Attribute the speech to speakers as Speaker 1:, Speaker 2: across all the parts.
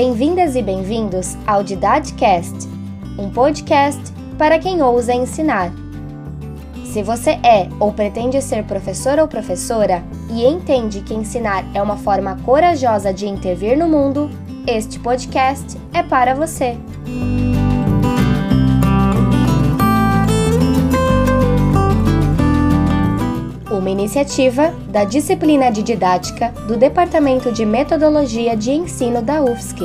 Speaker 1: Bem-vindas e bem-vindos ao Didadcast, um podcast para quem ousa ensinar. Se você é ou pretende ser professor ou professora e entende que ensinar é uma forma corajosa de intervir no mundo, este podcast é para você. Uma iniciativa da disciplina de didática do Departamento de Metodologia de Ensino da UFSC.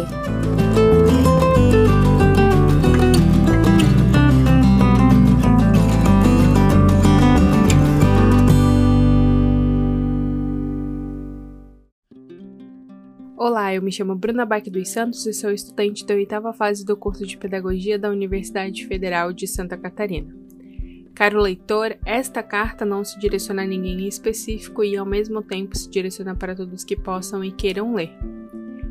Speaker 2: Olá, eu me chamo Bruna Bach dos Santos e sou estudante da oitava fase do curso de Pedagogia da Universidade Federal de Santa Catarina. Caro leitor, esta carta não se direciona a ninguém em específico e ao mesmo tempo se direciona para todos que possam e queiram ler.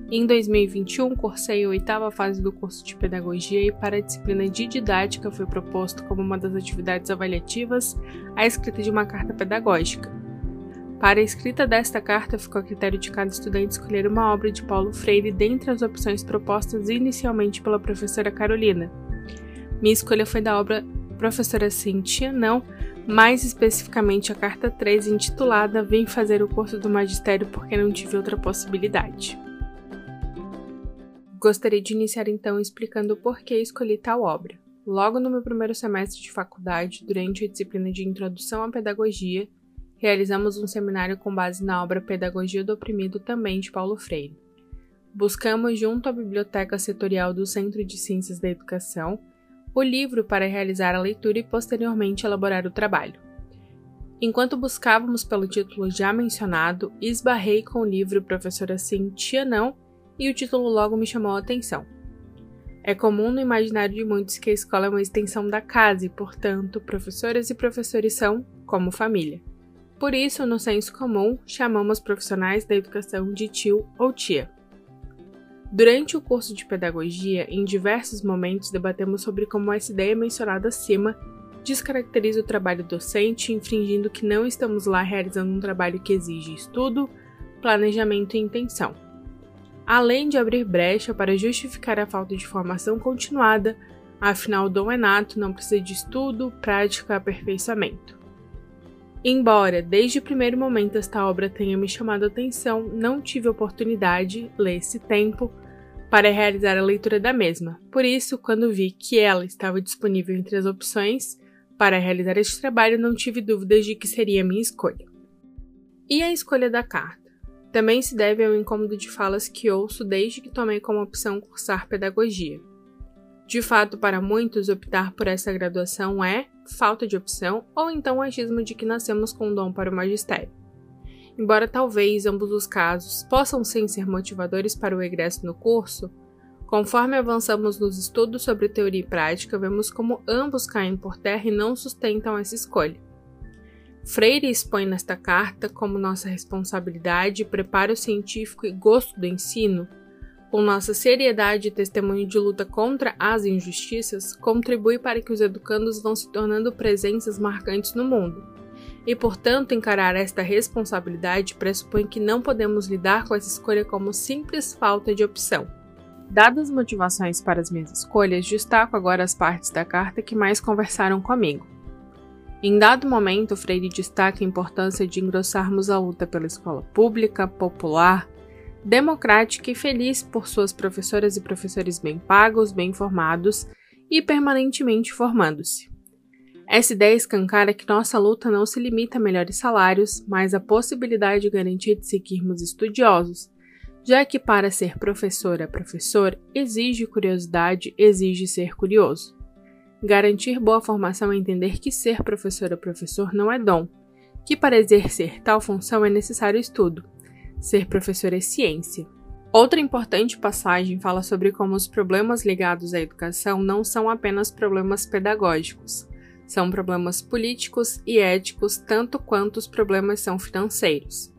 Speaker 2: Em 2021, cursei a oitava fase do curso de Pedagogia e para a disciplina de Didática foi proposto como uma das atividades avaliativas a escrita de uma carta pedagógica. Para a escrita desta carta, ficou a critério de cada estudante escolher uma obra de Paulo Freire dentre as opções propostas inicialmente pela professora Carolina. Minha escolha foi da obra Professora Cintia Não, mais especificamente a carta 3, intitulada Vim fazer o curso do magistério porque não tive outra possibilidade. Gostaria de iniciar então explicando por que escolhi tal obra. Logo no meu primeiro semestre de faculdade, durante a disciplina de Introdução à Pedagogia, realizamos um seminário com base na obra Pedagogia do Oprimido, também de Paulo Freire. Buscamos, junto à Biblioteca Setorial do Centro de Ciências da Educação, o livro para realizar a leitura e posteriormente elaborar o trabalho. Enquanto buscávamos pelo título já mencionado, esbarrei com o livro Professora Cintia Não e o título logo me chamou a atenção. É comum no imaginário de muitos que a escola é uma extensão da casa e, portanto, professoras e professores são como família. Por isso, no senso comum, chamamos profissionais da educação de tio ou tia. Durante o curso de pedagogia, em diversos momentos debatemos sobre como essa ideia mencionada acima descaracteriza o trabalho docente, infringindo que não estamos lá realizando um trabalho que exige estudo, planejamento e intenção. Além de abrir brecha para justificar a falta de formação continuada, afinal, o dom é nato, não precisa de estudo, prática, aperfeiçoamento. Embora desde o primeiro momento esta obra tenha me chamado a atenção, não tive oportunidade, esse tempo, para realizar a leitura da mesma. Por isso, quando vi que ela estava disponível entre as opções para realizar este trabalho, não tive dúvidas de que seria a minha escolha. E a escolha da carta? Também se deve ao incômodo de falas que ouço desde que tomei como opção cursar pedagogia. De fato, para muitos, optar por essa graduação é falta de opção ou então o achismo de que nascemos com um dom para o magistério. Embora talvez ambos os casos possam sim ser motivadores para o egresso no curso, conforme avançamos nos estudos sobre teoria e prática, vemos como ambos caem por terra e não sustentam essa escolha. Freire expõe nesta carta como nossa responsabilidade, preparo científico e gosto do ensino com nossa seriedade e testemunho de luta contra as injustiças, contribui para que os educandos vão se tornando presenças marcantes no mundo. E, portanto, encarar esta responsabilidade pressupõe que não podemos lidar com essa escolha como simples falta de opção. Dadas as motivações para as minhas escolhas, destaco agora as partes da carta que mais conversaram comigo. Em dado momento, Freire destaca a importância de engrossarmos a luta pela escola pública, popular, democrática e feliz por suas professoras e professores bem pagos, bem formados e permanentemente formando-se. Essa ideia escancara que nossa luta não se limita a melhores salários, mas a possibilidade de garantia de seguirmos estudiosos, já que para ser professora professor exige curiosidade, exige ser curioso. Garantir boa formação é entender que ser professora professor não é dom, que para exercer tal função é necessário estudo, Ser professor é ciência. Outra importante passagem fala sobre como os problemas ligados à educação não são apenas problemas pedagógicos, são problemas políticos e éticos tanto quanto os problemas são financeiros.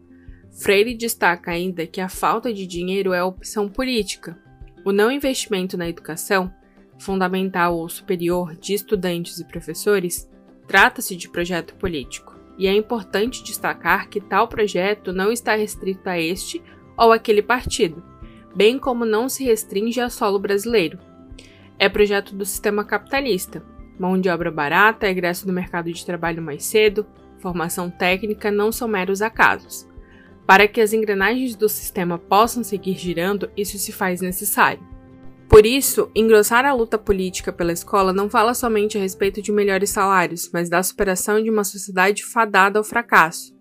Speaker 2: Freire destaca ainda que a falta de dinheiro é opção política. O não investimento na educação, fundamental ou superior de estudantes e professores, trata-se de projeto político e é importante destacar que tal projeto não está restrito a este ou aquele partido, bem como não se restringe a solo brasileiro. É projeto do sistema capitalista. Mão de obra barata, egresso do mercado de trabalho mais cedo, formação técnica não são meros acasos. Para que as engrenagens do sistema possam seguir girando, isso se faz necessário. Por isso, engrossar a luta política pela escola não fala somente a respeito de melhores salários, mas da superação de uma sociedade fadada ao fracasso.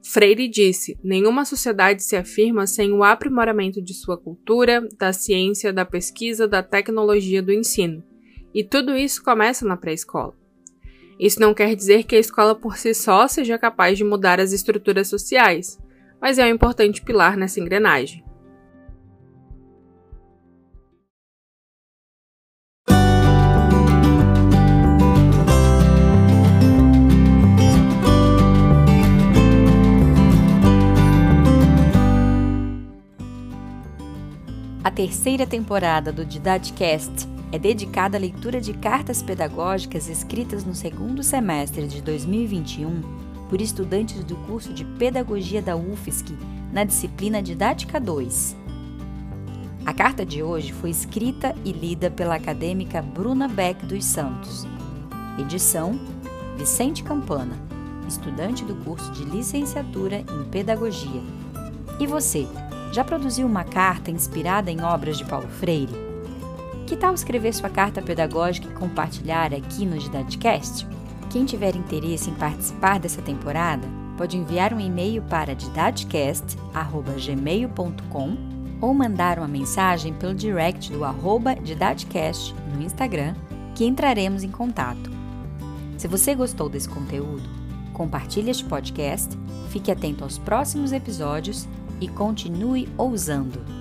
Speaker 2: Freire disse: nenhuma sociedade se afirma sem o aprimoramento de sua cultura, da ciência, da pesquisa, da tecnologia, do ensino. E tudo isso começa na pré-escola. Isso não quer dizer que a escola por si só seja capaz de mudar as estruturas sociais, mas é um importante pilar nessa engrenagem.
Speaker 3: A terceira temporada do Didadcast é dedicada à leitura de cartas pedagógicas escritas no segundo semestre de 2021 por estudantes do curso de Pedagogia da UFSC na disciplina Didática 2. A carta de hoje foi escrita e lida pela acadêmica Bruna Beck dos Santos. Edição: Vicente Campana, estudante do curso de Licenciatura em Pedagogia. E você? Já produziu uma carta inspirada em obras de Paulo Freire? Que tal escrever sua carta pedagógica e compartilhar aqui no Didadcast? Quem tiver interesse em participar dessa temporada, pode enviar um e-mail para didadcast.gmail.com ou mandar uma mensagem pelo direct do arroba Didadcast no Instagram, que entraremos em contato. Se você gostou desse conteúdo, compartilhe este podcast, fique atento aos próximos episódios e continue ousando.